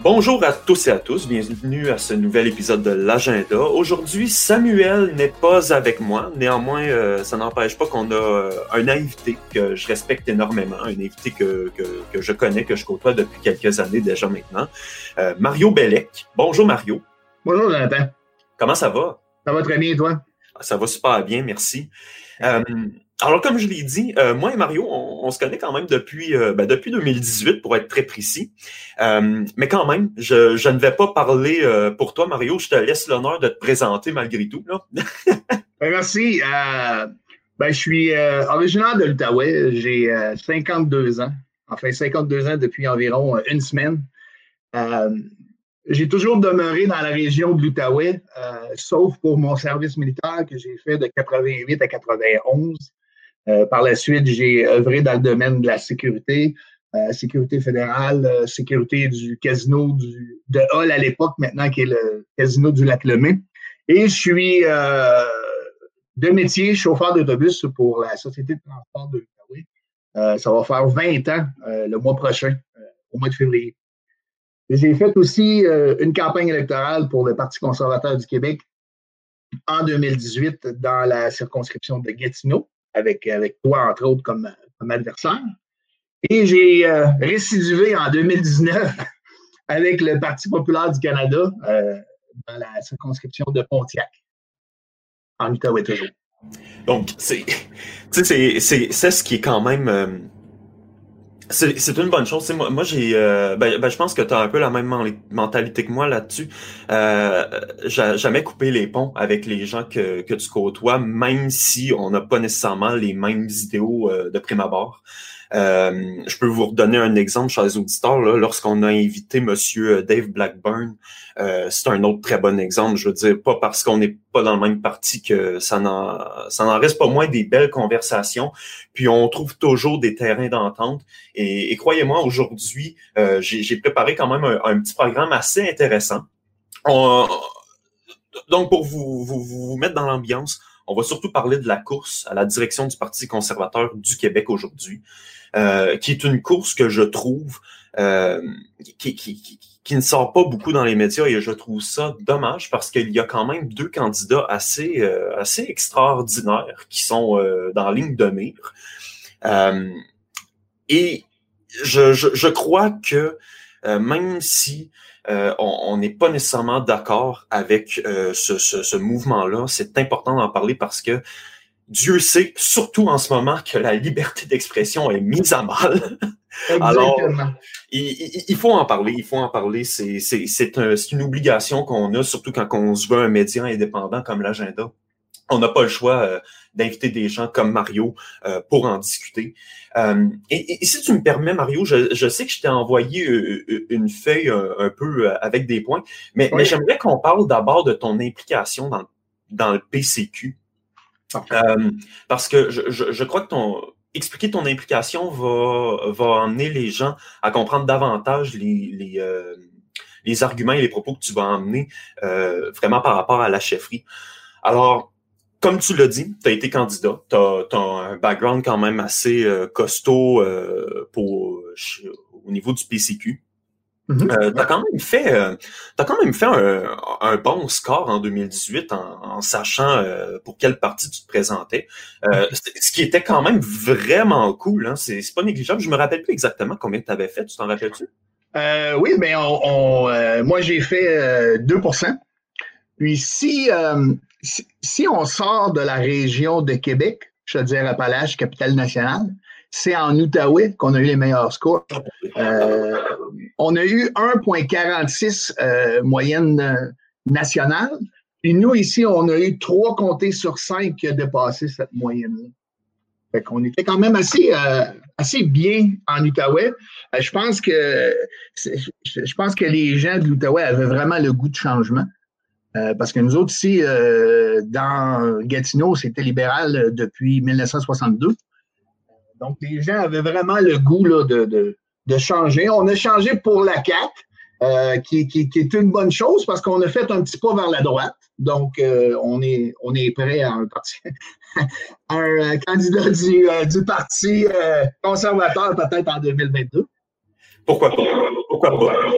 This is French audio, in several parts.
Bonjour à tous et à tous, bienvenue à ce nouvel épisode de l'agenda. Aujourd'hui, Samuel n'est pas avec moi, néanmoins, euh, ça n'empêche pas qu'on a euh, un invité que je respecte énormément, un invité que, que, je connais, que je côtoie depuis quelques années déjà maintenant, euh, Mario Bellec. Bonjour Mario. Bonjour Jonathan. Comment ça va? Ça va très bien, toi? Ça va super bien, merci. Alors, comme je l'ai dit, euh, moi et Mario, on, se connaît quand même depuis, euh, ben, 2018, pour être très précis. Euh, mais quand même, je, ne vais pas parler pour toi, Mario. Je te laisse l'honneur de te présenter malgré tout. Ben, merci. ben, je suis originaire de l'Outaouais. J'ai 52 ans. Enfin, 52 ans depuis environ une semaine. j'ai toujours demeuré dans la région de l'Outaouais, sauf pour mon service militaire que j'ai fait de 88 à 91. Euh, par la suite, j'ai œuvré dans le domaine de la sécurité, euh, sécurité fédérale, euh, sécurité du casino du, de Hall à l'époque, maintenant qui est le casino du Lac Lemay. Et je suis de métier chauffeur d'autobus pour la Société de transport de l'Outaouais. ça va faire 20 ans le mois prochain, au mois de février. J'ai fait aussi une campagne électorale pour le Parti conservateur du Québec en 2018 dans la circonscription de Gatineau avec, avec toi, entre autres, comme, comme adversaire. Et j'ai euh, récidivé en 2019 avec le Parti populaire du Canada euh, dans la circonscription de Pontiac, en Outaouais toujours. Donc, c'est ce qui est quand même euh, c'est une bonne chose. moi, moi j'ai, euh, ben, ben, je pense que tu as un peu la même mentalité que moi là-dessus. Euh, jamais coupé les ponts avec les gens que, que tu côtoies, même si on n'a pas nécessairement les mêmes idéaux euh, de prime abord. Euh, je peux vous redonner un exemple, chers auditeurs. Lorsqu'on a invité Monsieur Dave Blackburn, euh, c'est un autre très bon exemple. Je veux dire, pas parce qu'on n'est pas dans le même parti que ça n'en reste pas moins des belles conversations. Puis on trouve toujours des terrains d'entente. Et, croyez-moi, aujourd'hui, euh, j'ai préparé quand même un, petit programme assez intéressant. donc pour vous, vous, vous mettre dans l'ambiance, on va surtout parler de la course à la direction du Parti conservateur du Québec aujourd'hui. Euh, qui est une course que je trouve euh, qui, qui, qui, ne sort pas beaucoup dans les médias et je trouve ça dommage parce qu'il y a quand même deux candidats assez, euh, assez extraordinaires qui sont dans la ligne de mire. et je, je, je, crois que même si on n'est pas nécessairement d'accord avec ce, ce, ce mouvement-là, c'est important d'en parler parce que Dieu sait, surtout en ce moment, que la liberté d'expression est mise à mal. Alors, il, faut en parler, il faut en parler. C'est une obligation qu'on a, surtout quand on se veut un média indépendant comme l'agenda. On n'a pas le choix euh, d'inviter des gens comme Mario euh, pour en discuter. Euh, et, si tu me permets, Mario, je, sais que je t'ai envoyé une feuille un, peu avec des points, mais, mais j'aimerais qu'on parle d'abord de ton implication dans, dans le PCQ. Euh, parce que je, je, crois que ton expliquer ton implication va, va emmener les gens à comprendre davantage les, les, euh, les arguments et les propos que tu vas emmener euh, vraiment par rapport à la chefferie. Alors, comme tu l'as dit, tu as été candidat, tu as, un background quand même assez costaud pour, au niveau du PCQ. Mm-hmm. Euh, tu as quand même fait, euh, as quand même fait un, un, bon score en 2018 en, en sachant euh, pour quelle partie tu te présentais. Mm-hmm. ce qui était quand même vraiment cool. Hein? C'est pas négligeable. Je me rappelle plus exactement combien tu avais fait. Tu t'en rappelles-tu? oui, mais on, on moi j'ai fait 2% Puis si, si, si, on sort de la région de Québec, je veux dire Appalaches, capitale nationale, c'est en Outaouais qu'on a eu les meilleurs scores. Euh, on a eu 1,46 euh, moyenne euh, nationale. Et nous, ici, on a eu trois comtés sur cinq qui ont dépassé cette moyenne-là. Fait qu'on était quand même assez, assez bien en Outaouais. je pense que je pense que les gens de l'Outaouais avaient vraiment le goût de changement. parce que nous autres ici, dans Gatineau, c'était libéral depuis 1962. Donc, les gens avaient vraiment le goût de, changer. On a changé pour la CAC, euh, qui, est une bonne chose parce qu'on a fait un petit pas vers la droite. Donc, euh, on, est, on est prêt à un, parti, un euh, candidat du, Parti conservateur peut-être en 2022. Pourquoi pas? Pourquoi pas?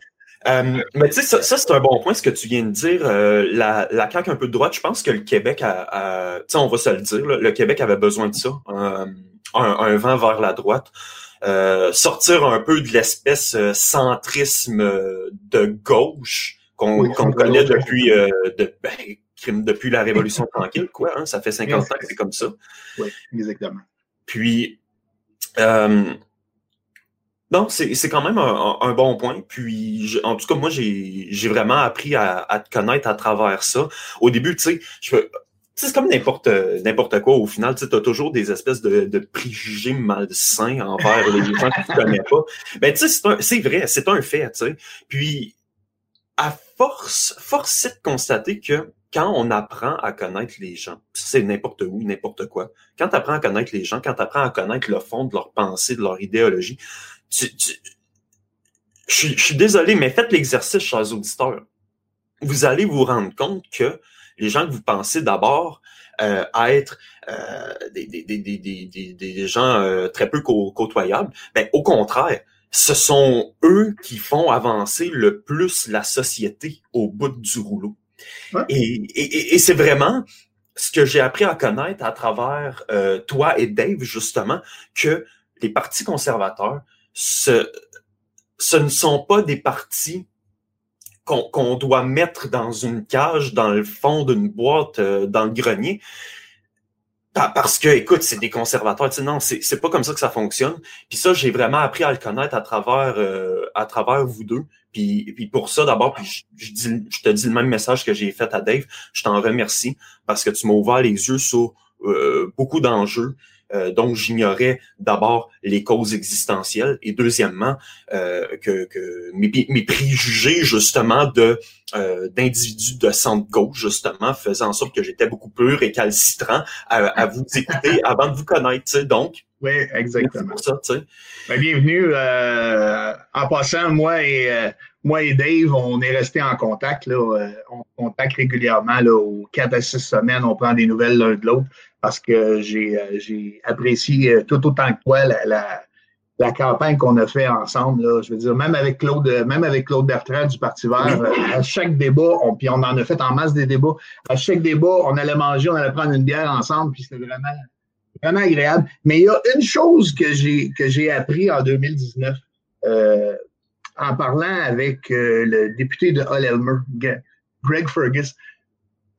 Euh, mais tu sais, ça, c'est un bon point, ce que tu viens de dire. Euh, la, la CAQ un peu de droite, je pense que le Québec a, tu sais, on va se le dire, le Québec avait besoin de ça, un, un, vent vers la droite. Euh, sortir un peu de l'espèce centrisme de gauche qu'on connaît depuis, de, ben, depuis la Révolution tranquille, quoi. Hein, ça fait 50 ans que c'est comme ça. Oui, exactement. Puis, euh, non, c'est quand même un, bon point. Puis, en tout cas, moi, j'ai vraiment appris à, te connaître à travers ça. Au début, tu sais, je c'est comme n'importe n'importe quoi au final. Tu as toujours des espèces de, de préjugés malsains envers les gens que tu connais pas. Ben, tu sais, c'est vrai, c'est un fait, tu. Puis, à force, force est de constater que quand on apprend à connaître les gens, c'est n'importe où, n'importe quoi, quand tu apprends à connaître les gens, quand tu apprends à connaître le fond de leur pensée, de leur idéologie, je, suis désolé, mais faites l'exercice, chers auditeurs. Vous allez vous rendre compte que les gens que vous pensez d'abord euh, être euh, des, des, des, des, gens euh, très peu côtoyables, ben, au contraire, ce sont eux qui font avancer le plus la société au bout du rouleau. Et, et, c'est vraiment ce que j'ai appris à connaître à travers toi et Dave, justement, que les partis conservateurs ce, ce ne sont pas des partis qu'on doit mettre dans une cage, dans le fond d'une boîte, euh, dans le grenier. Parce que, écoute, c'est des conservateurs. Tu non, c'est pas comme ça que ça fonctionne. Puis ça, j'ai vraiment appris à le connaître à travers, euh, à travers vous deux. Puis, puis pour ça, d'abord, je te dis le même message que j'ai fait à Dave. Je t'en remercie parce que tu m'as ouvert les yeux sur euh, beaucoup d'enjeux. Euh, donc j'ignorais d'abord les causes existentielles et deuxièmement euh, que, que mes, mes, préjugés justement de euh, d'individus de centre gauche justement faisaient en sorte que j'étais beaucoup plus récalcitrant à, à vous écouter avant de vous connaître. Donc oui, exactement. Ça, ben, bienvenue. Euh, en passant, moi et moi et Dave, on est resté en contact. Là, on contacte régulièrement là, aux quatre à six semaines. On prend des nouvelles l'un de l'autre parce que j'ai euh, apprécié euh, tout autant que toi la, la, campagne qu'on a fait ensemble. Là. Je veux dire, même avec Claude, même avec Claude Bertrand du Parti vert, euh, à chaque débat, on, puis on en a fait en masse des débats, à chaque débat, on allait manger, on allait prendre une bière ensemble, puis c'était vraiment, vraiment agréable. Mais il y a une chose que j'ai que j'ai appris en 2019 en parlant avec le député de Hull-Elmer, Greg Fergus.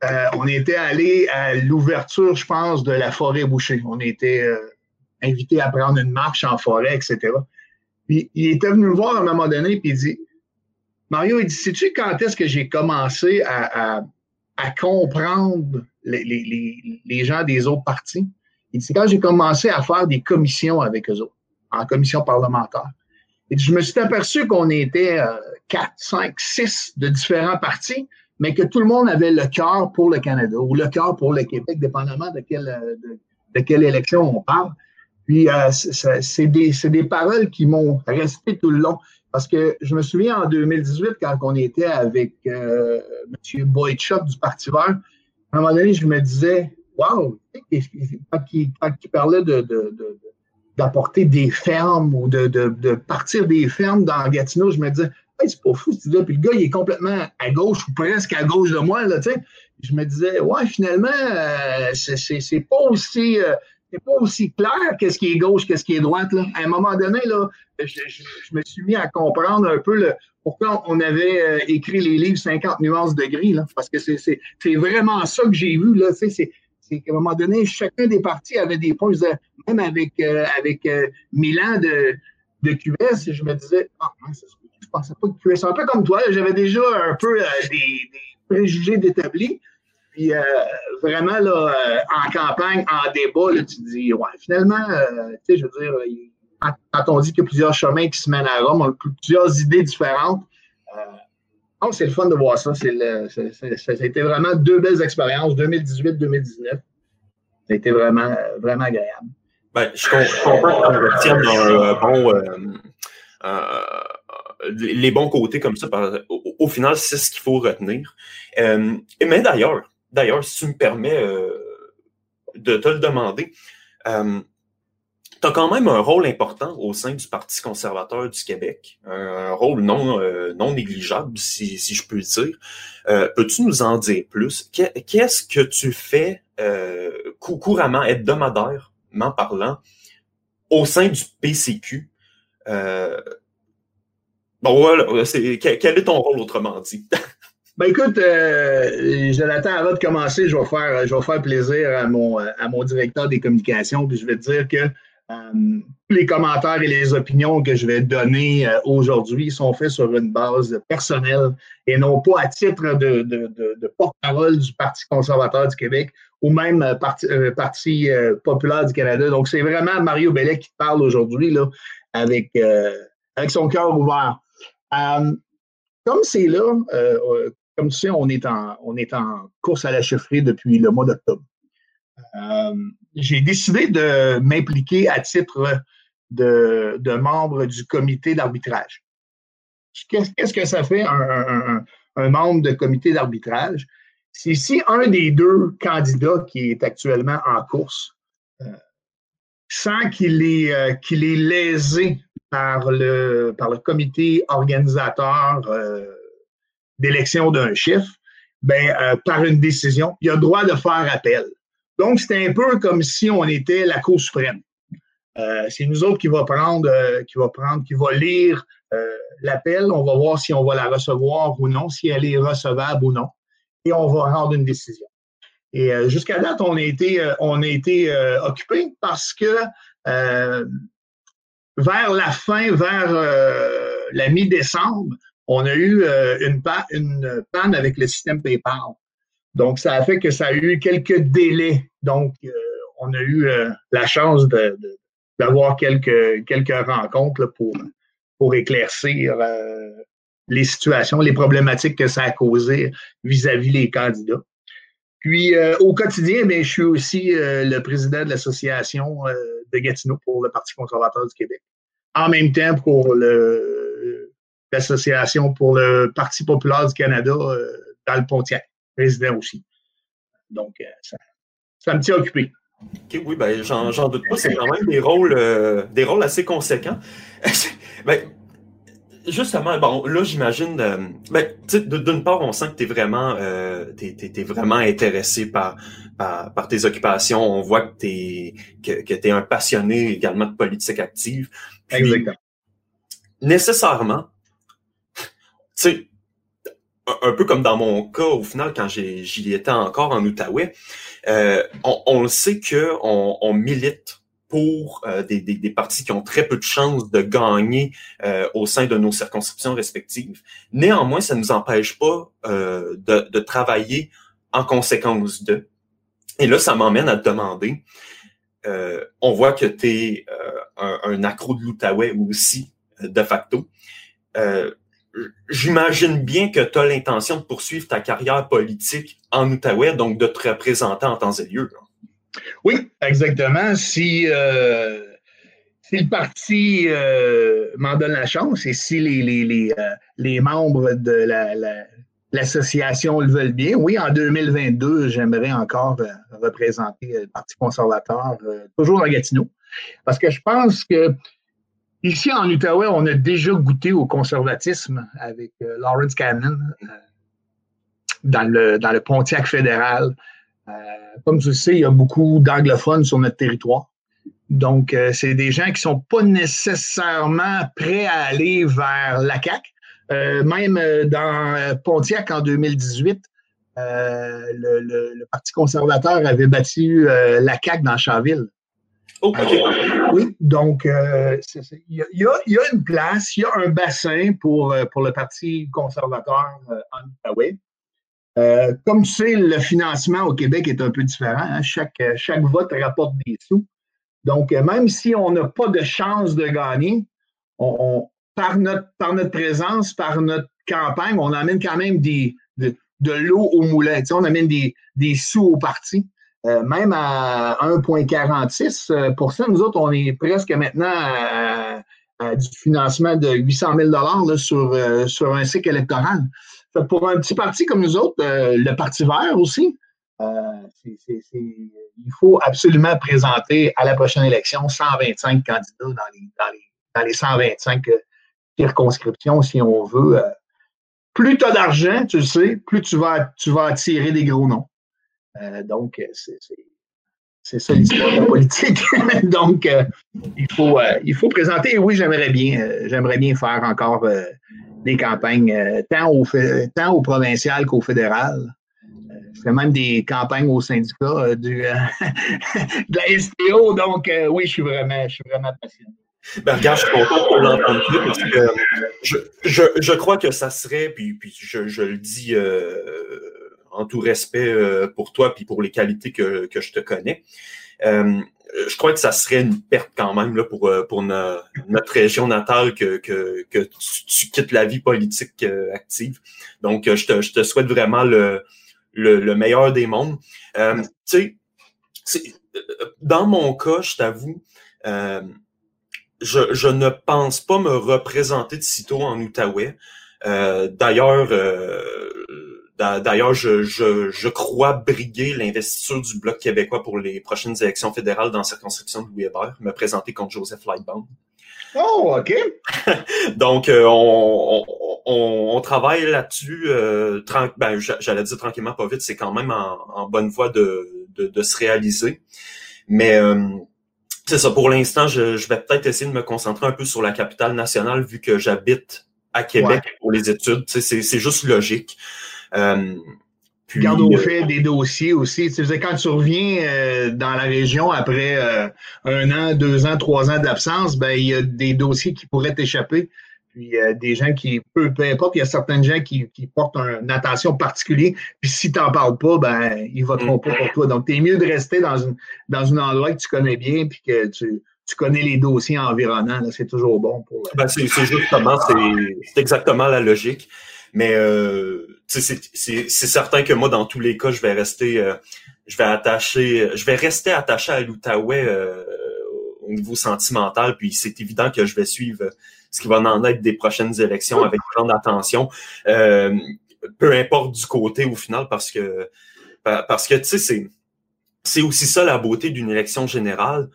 Euh, on était allé à l'ouverture, je pense, de la forêt bouchée. On était euh, invité à prendre une marche en forêt, etc. Puis il était venu me voir à un moment donné, puis il dit Mario, il dit Sais-tu quand est-ce que j'ai commencé à, comprendre les, gens des autres partis Il dit quand j'ai commencé à faire des commissions avec eux autres, en commission parlementaire. Et je me suis aperçu qu'on était euh, quatre, cinq, six de différents partis mais que tout le monde avait le cœur pour le Canada ou le cœur pour le Québec, dépendamment de quelle, de, quelle élection on parle. Puis euh, c'est des, des, paroles qui m'ont resté tout le long. Parce que je me souviens en 2018, quand on était avec euh, M. Boydchuk du Parti vert, à un moment donné, je me disais, wow, quand il, parlait d'apporter des fermes ou de, de, partir des fermes dans Gatineau, je me disais, c'est pas fou, Puis le gars, il est complètement à gauche ou presque à gauche de moi, là, tu sais. Je me disais, ouais, finalement, euh, c'est pas aussi. Euh, c'est pas aussi clair qu'est-ce qui est gauche, qu'est-ce qui est droite. Là. À un moment donné, là, je, me suis mis à comprendre un peu le, pourquoi on avait euh, écrit les livres 50 nuances de gris, là, parce que c'est vraiment ça que j'ai vu. Là, c'est qu'à un moment donné, chacun des partis avait des points. même avec, avec Milan de, de QS, je me disais, ah, c'est je pensais pas que tu un peu comme toi. J'avais déjà un peu euh, des, préjugés d'établi. Puis euh, vraiment, là, euh, en campagne, en débat, là, tu dis, ouais, finalement, tu sais, je veux dire, quand on dit qu'il y a plusieurs chemins qui se mènent à Rome, on a plusieurs idées différentes. donc, c'est le fun de voir ça. C'est ça a été vraiment deux belles expériences, 2018-2019. Ça a été vraiment, vraiment agréable. Ben, je comprends qu'on retienne un bon, les bons côtés comme ça, au, final, c'est ce qu'il faut retenir. Euh, mais d'ailleurs, d'ailleurs, si tu me permets euh, de te le demander, euh, tu as quand même un rôle important au sein du Parti conservateur du Québec, un, rôle non, euh, non négligeable, si, si, je peux dire. Euh, Peux-tu nous en dire plus? Qu'est-ce que tu fais euh, couramment, hebdomadairement parlant, au sein du PCQ? Euh, bon, voilà, quel est ton rôle, autrement dit? Ben écoute, euh, Jonathan, avant de commencer, je vais faire, je vais faire plaisir à mon, à mon directeur des communications, puis je vais te dire que euh, les commentaires et les opinions que je vais donner euh, aujourd'hui sont faits sur une base personnelle et non pas à titre de, de, de, porte-parole du Parti conservateur du Québec ou même euh, Parti, Parti populaire du Canada. Donc, c'est vraiment Mario Bellet qui parle aujourd'hui avec son cœur ouvert. Comme c'est là, comme tu sais, on est, en, course à la chefferie depuis le mois d'octobre. Euh, j'ai décidé de m'impliquer à titre de, membre du comité d'arbitrage. Qu'est-ce que ça fait un, membre de comité d'arbitrage? C'est si un des deux candidats qui est actuellement en course euh, sent qu'il est, euh, qu'il est lésé par le, par le comité organisateur d'élection d'un chef, ben, par une décision, il a le droit de faire appel. Donc, c'est un peu comme si on était la Cour suprême. Euh, c'est nous autres qui va prendre, euh, qui va prendre, qui va lire euh, l'appel. On va voir si on va la recevoir ou non, si elle est recevable ou non, et on va rendre une décision. Et jusqu'à date, on a été, on a été occupé parce que vers la fin, vers la mi-décembre, on a eu une, une panne avec le système PayPal. Donc, ça a fait que ça a eu quelques délais. Donc, euh, on a eu euh, la chance d'avoir quelques, rencontres pour, éclaircir euh, les situations, les problématiques que ça a causées vis-à-vis les candidats. Puis, au quotidien, mais je suis aussi le président de l'association de Gatineau pour le Parti conservateur du Québec. En même temps, pour l'association pour le Parti populaire du Canada dans le Pontiac président aussi. Donc, euh, ça, me tient occupé. OK, oui, ben, j'en doute pas. C'est quand même des rôles, euh, des rôles assez conséquents. ben, justement, bon, là, j'imagine, euh, ben, d'une part, on sent que tu es vraiment, euh, es, vraiment intéressé par, par, par, tes occupations. On voit que tu es, que, que es un passionné également de politique active. Exactement. Nécessairement, tu sais, un peu comme dans mon cas, au final, quand j'y étais encore en Outaouais, euh, on, le sait que on, milite pour euh, des, des, partis qui ont très peu de chances de gagner euh, au sein de nos circonscriptions respectives. Néanmoins, ça ne nous empêche pas de, de, travailler en conséquence de. Et là, ça m'emmène à te demander, on voit que tu es un, un, accro de l'Outaouais aussi, de facto j'imagine bien que tu as l'intention de poursuivre ta carrière politique en Outaouais, donc de te représenter en temps et lieu. Oui, exactement. Si, euh, si le parti euh, m'en donne la chance et si les, les, les, euh, les membres de la, l'association le veulent bien, oui, en 2022, j'aimerais encore représenter le Parti conservateur, toujours à Gatineau. Parce que je pense que Ici, en Outaouais, on a déjà goûté au conservatisme avec Lawrence Cannon dans, le, dans le Pontiac fédéral. Euh, comme tu le sais, il y a beaucoup d'anglophones sur notre territoire. Donc, c'est des gens qui ne sont pas nécessairement prêts à aller vers la CAQ. même dans Pontiac en 2018, le, le, Parti conservateur avait battu la CAQ dans Chaville. Oh, oui, donc euh, il y, a une place, il y a un bassin pour, euh, pour le Parti conservateur euh, en Outaouais. Comme tu sais, le financement au Québec est un peu différent. Hein. Chaque, chaque vote rapporte des sous. Donc, même si on n'a pas de chance de gagner, par, notre, présence, par notre campagne, on amène quand même de, l'eau au moulin. on amène des, sous au parti. Euh, même à 1,46 euh, nous autres, on est presque maintenant à, du financement de 800 000 là, sur, euh, sur un cycle électoral. Pour un petit parti comme nous autres, le Parti vert aussi, il faut absolument présenter à la prochaine élection 125 candidats dans les, dans les, 125 circonscriptions, si on veut. plus tu as d'argent, tu le sais, plus tu vas, tu vas attirer des gros noms. donc, c'est c'est ça l'histoire de la politique. Donc, euh, il, faut, euh, il faut présenter. Et oui, j'aimerais bien, euh, bien faire encore des campagnes tant au, tant au provincial qu'au fédéral. je fais même des campagnes au syndicat de la STO. Donc, oui, je suis vraiment, je suis vraiment passionné. Ben, regarde, je suis content qu'on l'entende plus parce que je, je, je, crois que ça serait, puis, puis je, je le dis en tout respect euh, pour toi puis pour les qualités que, je te connais. Euh, je crois que ça serait une perte quand même là, pour, euh, pour notre région natale que, que, tu, quittes la vie politique active. Donc, je te, je te souhaite vraiment le, le, meilleur des mondes. tu sais, dans mon cas, je t'avoue, je, je, ne pense pas me représenter de sitôt en Outaouais. D'ailleurs, D'ailleurs, je, je, je, crois briguer l'investiture du Bloc québécois pour les prochaines élections fédérales dans la circonscription de Louis Hébert, me présenter contre Joseph Lightbound. Oh, OK. Donc, euh, on, on, on, travaille là-dessus. Euh, ben, J'allais dire tranquillement, pas vite, c'est quand même en, en bonne voie de, de, de, se réaliser. Mais euh, c'est ça, pour l'instant, je, je, vais peut-être essayer de me concentrer un peu sur la capitale nationale vu que j'habite à Québec pour les études. C'est juste logique. Euh, puis, Garde au euh, fait des dossiers aussi. Tu sais, quand tu reviens euh, dans la région après un an, deux ans, trois ans d'absence, ben il y a des dossiers qui pourraient t'échapper. Puis des gens qui, peu, peu importe, il y a certaines gens qui, portent une attention particulière. Puis si tu n'en parles pas, ben ils voteront pas pour toi. Donc, tu es mieux de rester dans, une, dans un endroit que tu connais bien puis que tu, tu connais les dossiers environnants. C'est toujours bon pour. Ben, c'est justement, c'est exactement la logique. Mais euh, c'est certain que moi, dans tous les cas, je vais rester, euh, je vais attacher, je vais rester attaché à l'Outaouais euh, au niveau sentimental. Puis c'est évident que je vais suivre ce qui va en être des prochaines élections avec grande attention. Euh, peu importe du côté au final, parce que parce que tu sais, c'est c'est aussi ça la beauté d'une élection générale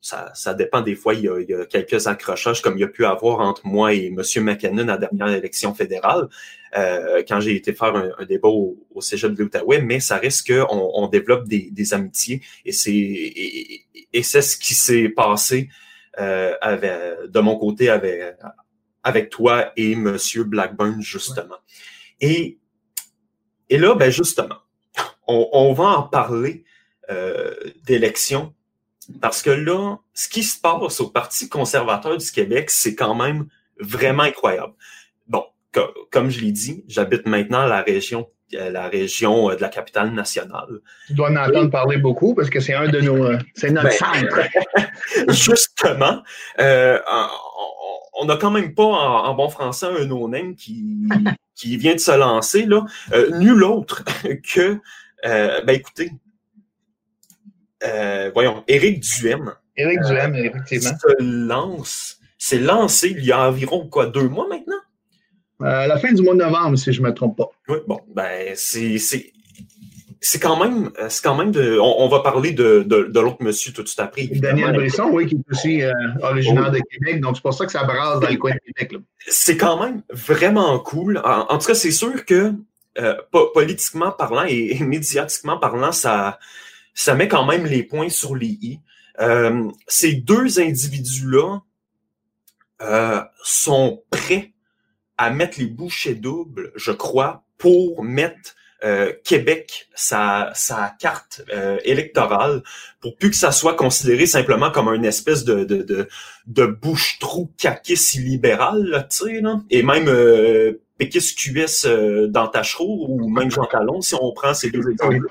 ça, ça dépend des fois. Il y, a, il y, a, quelques accrochages comme il y a pu avoir entre moi et M. McKinnon à la dernière élection fédérale, euh, quand j'ai été faire un, débat au, au, Cégep de l'Outaouais, mais ça reste qu'on on développe des, des, amitiés et c'est et, et c'est ce qui s'est passé euh, avec, de mon côté avec, avec toi et M. Blackburn, justement. Et, et là, ben justement, on, on va en parler euh, d'élections parce que là, ce qui se passe au Parti conservateur du Québec, c'est quand même vraiment incroyable. Bon, comme je l'ai dit, j'habite maintenant la région euh, la région euh, de la capitale nationale. Tu dois en entendre parler beaucoup parce que c'est un de nos, euh, c'est notre ben, centre. Justement, euh, on n'a quand même pas en, bon français un no-name qui, qui vient de se lancer là, nul autre que, ben écoutez, euh, voyons, Éric Duhem. Éric Duhem, euh, effectivement. Se lance, s'est lancé il y a environ quoi, deux mois maintenant? Euh, à la fin du mois de novembre, si je ne me trompe pas. Oui, bon, ben c'est. C'est quand même, c'est quand même de. On, va parler de, de, l'autre monsieur tout de suite après. Daniel Brisson, oui, qui est aussi originaire de Québec. Donc, c'est pour ça que ça brasse dans le coin de Québec. C'est quand même vraiment cool. En, tout cas, c'est sûr que politiquement parlant et médiatiquement parlant, ça, ça met quand même les points sur les i. Euh, ces deux individus-là euh, sont prêts à mettre les bouchées doubles, je crois, pour mettre euh, Québec sa, sa carte euh, électorale pour plus que ça soit considéré simplement comme une espèce de, de, de, de bouche-trou caquis libéral, tu sais, là. et même euh, péquis QS euh, dans Tachereau ou même Jean Talon, si on prend ces deux exemples.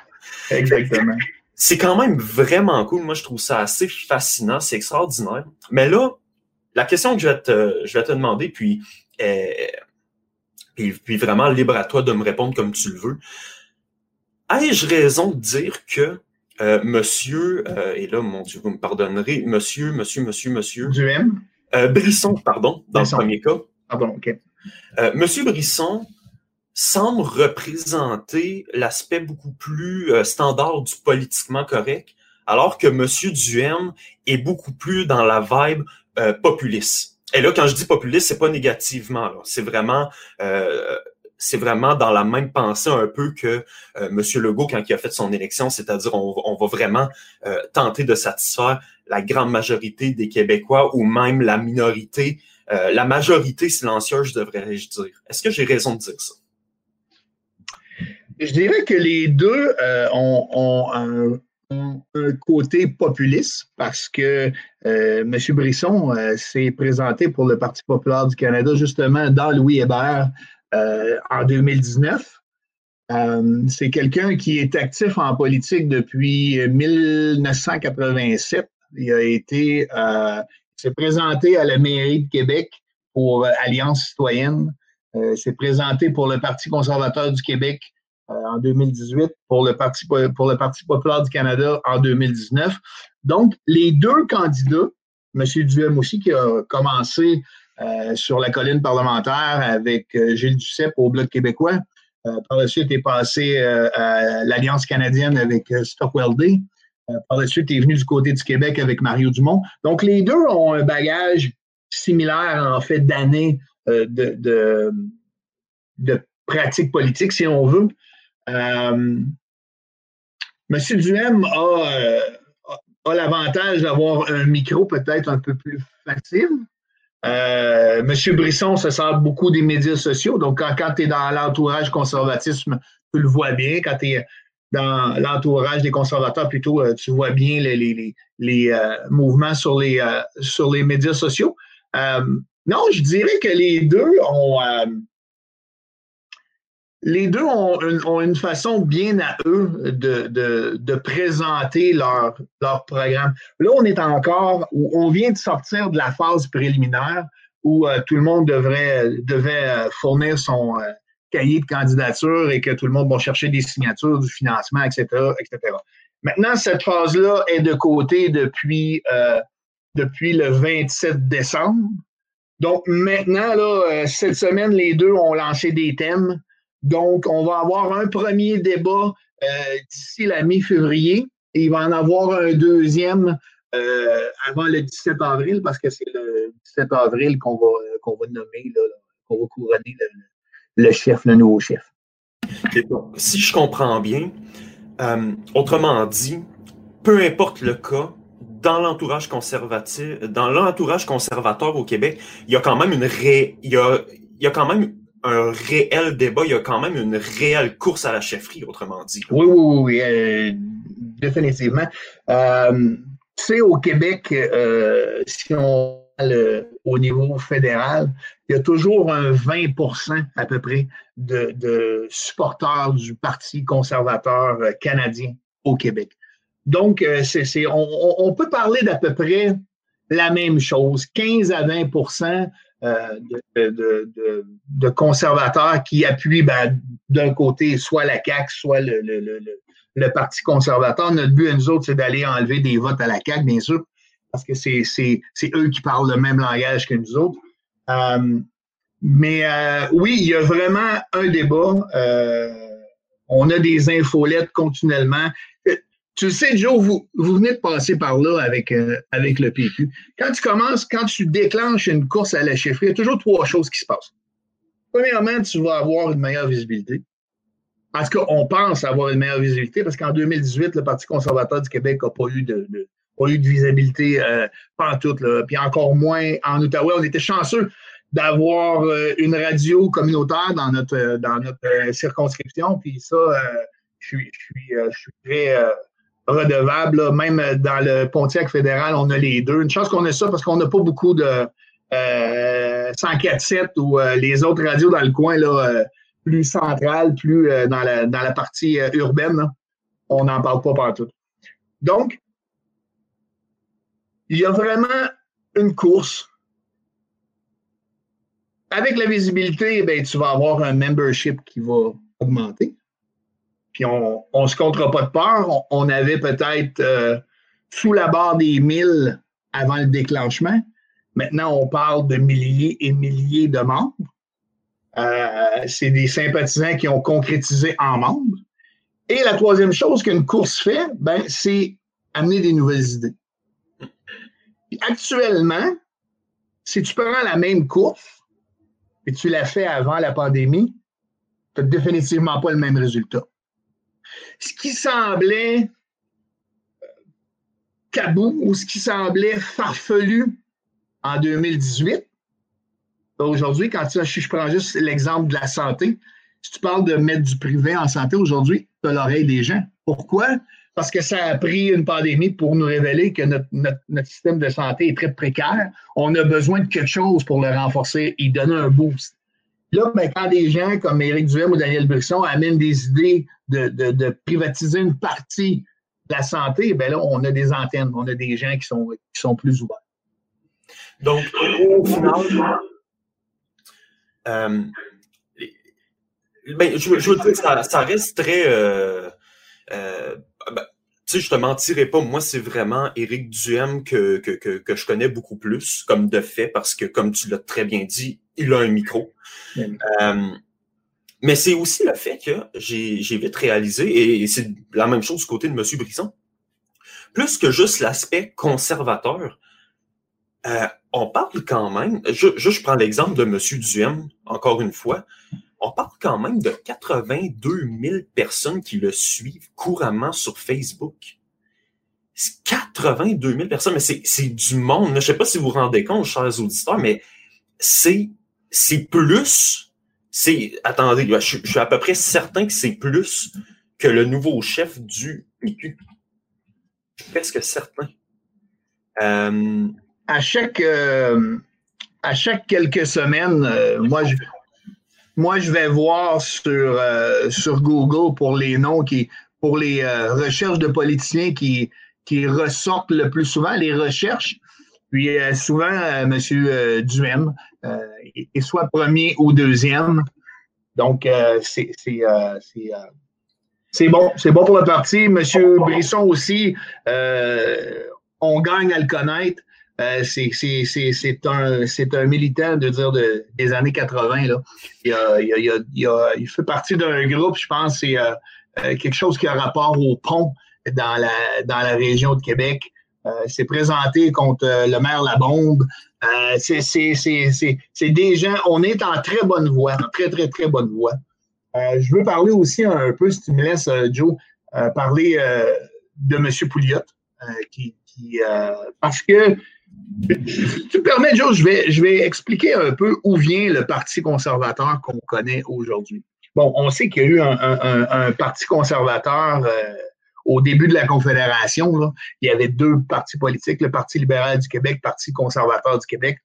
Exactement c'est quand même vraiment cool. Moi, je trouve ça assez fascinant, c'est extraordinaire. Mais là, la question que je vais te, je vais te demander, puis, euh, puis, vraiment libre à toi de me répondre comme tu le veux. Ai-je raison de dire que euh, monsieur, euh, et là, mon Dieu, vous me pardonnerez, monsieur, monsieur, monsieur, monsieur. Duhem? Brisson, pardon, dans le premier cas. Pardon, OK. monsieur Brisson semble représenter l'aspect beaucoup plus euh, standard du politiquement correct, alors que M. Duhem est beaucoup plus dans la vibe euh, populiste. Et là, quand je dis populiste, c'est pas négativement, c'est vraiment euh, c'est vraiment dans la même pensée un peu que euh, M. Legault quand il a fait son élection, c'est-à-dire on, on, va vraiment euh, tenter de satisfaire la grande majorité des Québécois ou même la minorité, euh, la majorité silencieuse, devrais-je dire. Est-ce que j'ai raison de dire ça? Je dirais que les deux ont, ont un, un, côté populiste parce que M. Brisson s'est présenté pour le Parti populaire du Canada justement dans Louis Hébert euh, en 2019. Euh, c'est quelqu'un qui est actif en politique depuis 1987. Il a été, euh, s'est présenté à la mairie de Québec pour Alliance citoyenne. Euh, s'est présenté pour le Parti conservateur du Québec en 2018, pour le Parti pour le Parti populaire du Canada en 2019. Donc, les deux candidats, M. Duhem aussi, qui a commencé euh, sur la colline parlementaire avec euh, Gilles Duceppe au Bloc québécois. Euh, par la suite, est passé à l'Alliance canadienne avec Stockwell Day. par la suite, est venu du côté du Québec avec Mario Dumont. Donc, les deux ont un bagage similaire, en fait, d'années de, de, de pratique politique, si on veut. Euh, Monsieur Duhem a, a l'avantage d'avoir un micro peut-être un peu plus facile. Euh, Monsieur Brisson se sert beaucoup des médias sociaux. Donc, quand, tu es dans l'entourage conservatisme, tu le vois bien. Quand tu es dans l'entourage des conservateurs, plutôt, euh, tu vois bien les, les, euh, mouvements sur les, sur les médias sociaux. non, je dirais que les deux ont les deux ont une, façon bien à eux de, présenter leur, leur, programme. Là, on est encore, on vient de sortir de la phase préliminaire où euh, tout le monde devrait, devait euh, fournir son euh, cahier de candidature et que tout le monde va chercher des signatures, du financement, etc., etc. Maintenant, cette phase-là est de côté depuis, depuis le 27 décembre. Donc maintenant, cette semaine, les deux ont lancé des thèmes. Donc, on va avoir un premier débat euh, d'ici la mi-février et il va en avoir un deuxième euh, avant le 17 avril parce que c'est le 17 avril qu'on va, qu'on va nommer, qu'on va couronner le, chef, le nouveau chef. Si je comprends bien, euh, autrement dit, peu importe le cas, dans l'entourage dans l'entourage conservateur au Québec, il y a quand même une ré, il y a quand même un réel débat, il y a quand même une réelle course à la chefferie, autrement dit. Oui, oui, oui, euh, définitivement. Euh, tu sais, au Québec, euh, si on le, au niveau fédéral, il y a toujours un 20% à peu près de, supporters du Parti conservateur canadien au Québec. Donc, c'est, on, on peut parler d'à peu près la même chose, 15 à 20 euh, de, de, conservateurs qui appuient ben, d'un côté soit la CAQ, soit le, Parti conservateur. Notre but, nous autres, c'est d'aller enlever des votes à la CAQ, bien sûr, parce que c'est eux qui parlent le même langage que nous autres. Euh, mais euh, oui, il y a vraiment un débat. on a des infolettes continuellement tu sais, Joe, vous, vous venez de passer par là avec, euh, avec le PQ. Quand tu commences, quand tu déclenches une course à la chefferie, il y a toujours trois choses qui se passent. Premièrement, tu vas avoir une meilleure visibilité. En tout cas, on pense avoir une meilleure visibilité parce qu'en 2018, le Parti conservateur du Québec n'a pas eu de, pas eu de visibilité euh. Là. Puis encore moins en Ottawa. On était chanceux d'avoir euh, une radio communautaire dans notre, euh, dans notre circonscription. Puis ça, je, suis, je suis très redevable. Même dans le Pontiac fédéral, on a les deux. Une chance qu'on ait ça parce qu'on n'a pas beaucoup de euh, 104.7 ou euh, les autres radios dans le coin là, euh, plus centrales, plus euh, dans, la, dans la partie urbaine. On n'en parle pas partout. Donc, il y a vraiment une course. Avec la visibilité, ben, tu vas avoir un membership qui va augmenter on ne se comptera pas de peur. On, avait peut-être euh, sous la barre des 1000 avant le déclenchement. Maintenant, on parle de milliers et milliers de membres. Euh, c'est des sympathisants qui ont concrétisé en membres. Et la troisième chose qu'une course fait, ben, c'est amener des nouvelles idées. actuellement, si tu prends la même course et tu l'as fait avant la pandémie, tu n'as définitivement pas le même résultat. Ce qui semblait cabou ou ce qui semblait farfelu en 2018, aujourd'hui, quand tu, je prends juste l'exemple de la santé, si tu parles de mettre du privé en santé aujourd'hui, tu as l'oreille des gens. Pourquoi? Parce que ça a pris une pandémie pour nous révéler que notre, système de santé est très précaire. On a besoin de quelque chose pour le renforcer et donner un boost. Là, ben, quand des gens comme Éric Duhem ou Daniel Brisson amènent des idées de, privatiser une partie de la santé, ben là, on a des antennes, on a des gens qui sont, qui sont plus ouverts. Donc, au final, euh, ben, je, veux dire, ça, ça reste très. Euh, euh, ben, tu sais, je te mentirais pas, moi, c'est vraiment Éric Duhem que, que, que, je connais beaucoup plus, comme de fait, parce que, comme tu l'as très bien dit, il a un micro. Mais c'est aussi le fait que j'ai vite réalisé, et, c'est la même chose du côté de M. Brisson, plus que juste l'aspect conservateur, euh, on parle quand même, je, je, prends l'exemple de M. Duhem, encore une fois, on parle quand même de 82 000 personnes qui le suivent couramment sur Facebook. 82 000 personnes, mais c'est du monde. Je ne sais pas si vous vous rendez compte, chers auditeurs, mais c'est plus. C'est attendez, je, suis à peu près certain que c'est plus que le nouveau chef du PQ. Je suis presque certain. Euh, à chaque, euh, à chaque quelques semaines, euh, moi, je, moi, je vais voir sur, sur Google pour les noms qui, pour les recherches de politiciens qui, qui ressortent le plus souvent, les recherches. Puis souvent, M. Duhem est soit premier ou deuxième. Donc, c'est c'est bon. C'est bon pour le parti. M. Brisson aussi, on gagne à le connaître. Euh, c'est un, un militant de dire de, des années 80. Là. Il, a, il, fait partie d'un groupe, je pense, c'est euh, euh, quelque chose qui a rapport au pont dans la, dans la région de Québec. C'est présenté contre le maire Labombe. c'est des gens, on est en très bonne voie, en très, très, très bonne voie. je veux parler aussi un peu, si tu me laisses, Joe, parler de M. Pouliot, qui, parce que tu me permets, Joe, je vais, je vais expliquer un peu où vient le Parti conservateur qu'on connaît aujourd'hui. Bon, on sait qu'il y a eu un, Parti conservateur euh, au début de la Confédération. Il y avait deux partis politiques, le Parti libéral du Québec, le Parti conservateur du Québec.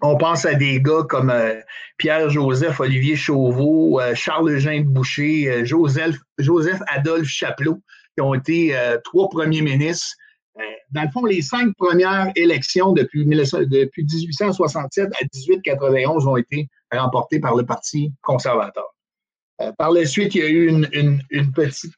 On pense à des gars comme euh, Pierre-Joseph Olivier Chauveau, euh, Charles-Eugène Boucher, Joseph, Joseph Adolphe Chapelot, qui ont été trois premiers ministres euh, dans le fond, les cinq premières élections depuis, 1867 à 1891 ont été remportées par le Parti conservateur. Euh, par la suite, il y a eu une, petite,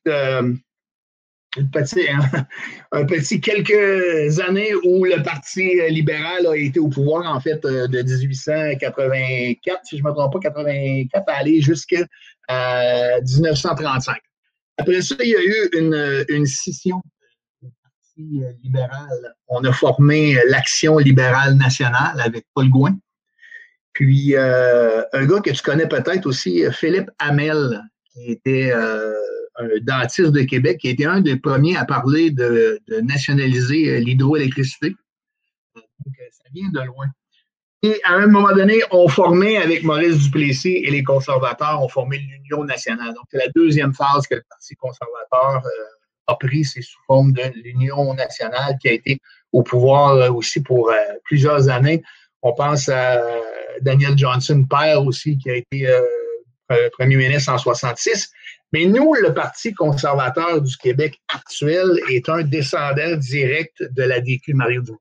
euh, un petit quelques années où le Parti libéral a été au pouvoir, en fait, de 1884, si je ne me trompe pas, 84, à aller jusqu'à 1935. Après ça, il y a eu une, une scission euh, libéral, on a formé euh, l'Action libérale nationale avec Paul Gouin. Puis euh, un gars que tu connais peut-être aussi, Philippe Hamel, qui était dentiste de Québec, qui était un des premiers à parler de, nationaliser l'hydroélectricité. Donc, ça vient de loin. Et à un moment donné, on formait avec Maurice Duplessis et les conservateurs, on formait l'Union nationale. Donc, c'est la deuxième phase que le Parti conservateur a pris, c'est sous forme de l'Union nationale qui a été au pouvoir euh, aussi pour euh, plusieurs années. On pense à Daniel Johnson, père aussi, qui a été euh, premier ministre en 66. Mais nous, le Parti conservateur du Québec actuel est un descendant direct de la DQ Mario Dumont.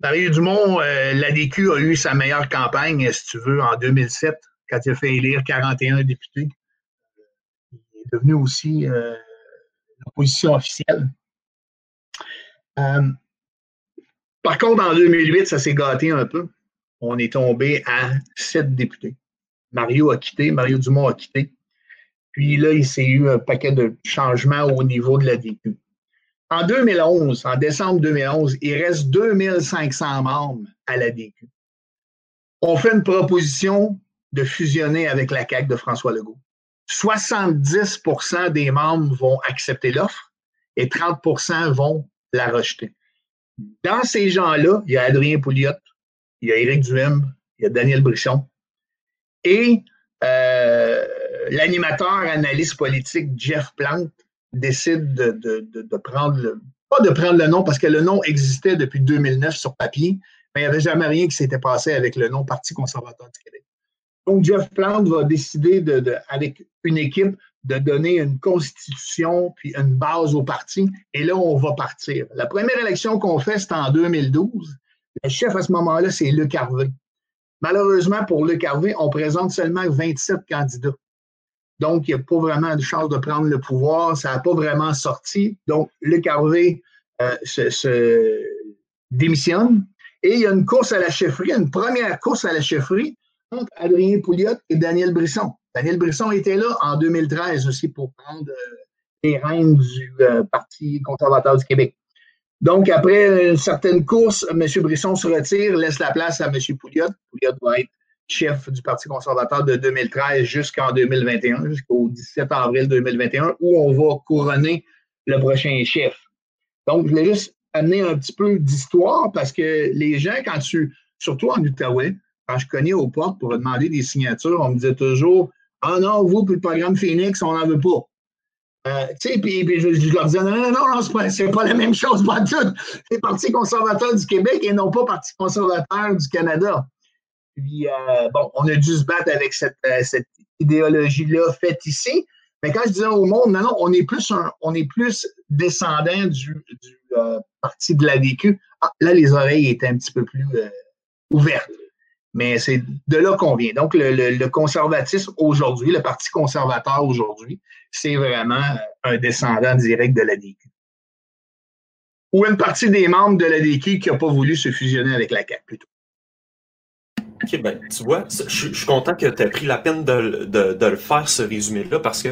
Mario Dumont, la DQ a eu sa meilleure campagne, si tu veux, en 2007, quand il a fait élire 41 députés devenu aussi euh, l'opposition officielle. Euh, par contre, en 2008, ça s'est gâté un peu. on est tombé à sept députés. Mario a quitté, Mario Dumont a quitté. Puis là, il s'est eu un paquet de changements au niveau de la DQ. En 2011, en décembre 2011, il reste 2500 membres à la DQ. On fait une proposition de fusionner avec la CAQ de François Legault. 70% des membres vont accepter l'offre et 30% vont la rejeter. Dans ces gens-là, il y a Adrien Pouliot, il y a Éric Duhem, il y a Daniel Brisson. Et euh, l'animateur analyste politique Jeff Plante décide de, prendre le, pas de prendre le nom parce que le nom existait depuis 2009 sur papier, mais il n'y avait jamais rien qui s'était passé avec le nom Parti conservateur du Québec. Donc, Jeff Plante va décider, de, avec une équipe, de donner une constitution puis une base au parti. Et là, on va partir. La première élection qu'on fait, c'est en 2012. Le chef à ce moment-là, c'est Luc Harvey. Malheureusement, pour Luc Harvey, on présente seulement 27 candidats. Donc, il n'y a pas vraiment de chance de prendre le pouvoir. Ça n'a pas vraiment sorti. Donc, Luc Harvey euh, se, démissionne. Et il y a une course à la chefferie, une première course à la chefferie entre Adrien Pouliot et Daniel Brisson. Daniel Brisson était là en 2013 aussi pour prendre euh, les rênes du euh, Parti conservateur du Québec. Donc, après une certaine course, M. Brisson se retire, laisse la place à M. Pouliot. Pouliot va être chef du Parti conservateur de 2013 jusqu'en 2021, jusqu'au 17 avril 2021, où on va couronner le prochain chef. Donc, je voulais juste amener un petit peu d'histoire parce que les gens, quand tu, surtout en Outaouais, quand je connais aux portes pour demander des signatures, on me disait toujours Ah non, vous, puis le programme Phoenix, on n'en veut pas. Euh, puis, je, leur disais, non, non, non, c'est pas, la même chose, pas tout. C'est Parti conservateur du Québec et non pas Parti conservateur du Canada. Puis, euh, bon, on a dû se battre avec cette, euh, cette idéologie-là faite ici. Mais quand je disais au monde, non, non, on est plus, on est plus descendant du, du parti de la vécu. Ah, là, les oreilles étaient un petit peu plus ouvertes. Mais c'est de là qu'on vient. Donc, le, conservatisme aujourd'hui, le Parti conservateur aujourd'hui, c'est vraiment un descendant direct de l'ADQ. Ou une partie des membres de l'ADQ qui n'a pas voulu se fusionner avec la CAQ, plutôt. OK, ben, tu vois, je, suis content que tu aies pris la peine de, le faire, ce résumé-là, parce que,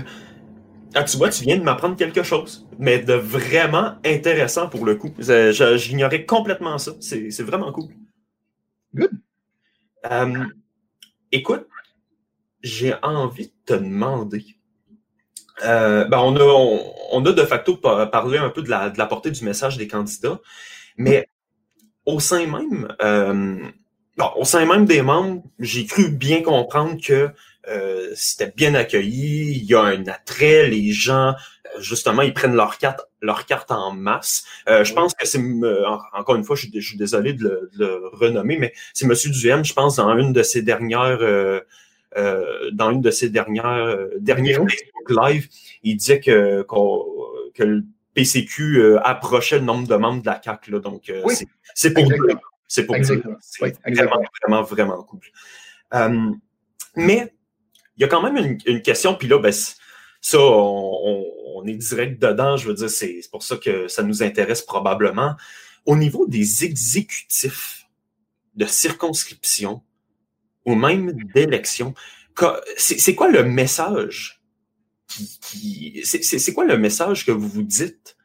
ah, tu vois, tu viens de m'apprendre quelque chose, mais de vraiment intéressant pour le coup. J'ignorais complètement ça. C'est vraiment cool. Good. Euh, écoute, j'ai envie de te demander. Euh, ben on, a, on, a de facto parlé un peu de la, de la portée du message des candidats, mais au sein même, euh, au sein même des membres, j'ai cru bien comprendre que euh, c'était bien accueilli, il y a un attrait, les gens, justement, ils prennent leur carte, leur carte en masse. Euh, je pense que c'est, encore une fois, je, suis désolé de le, renommer, mais c'est Monsieur Duhem, je pense, dans une de ses dernières, dans une de ses dernières, dernières live, il disait que, que le PCQ approchait le nombre de membres de la CAC. Là, donc, c'est pour c'est pour. C'est vraiment, vraiment, vraiment cool. mais il y a quand même une, question, puis là, ben, ça, on, est direct dedans, je veux dire, c'est pour ça que ça nous intéresse probablement. Au niveau des exécutifs de circonscription ou même d'élection, c'est quoi le message c'est quoi le message que vous vous dites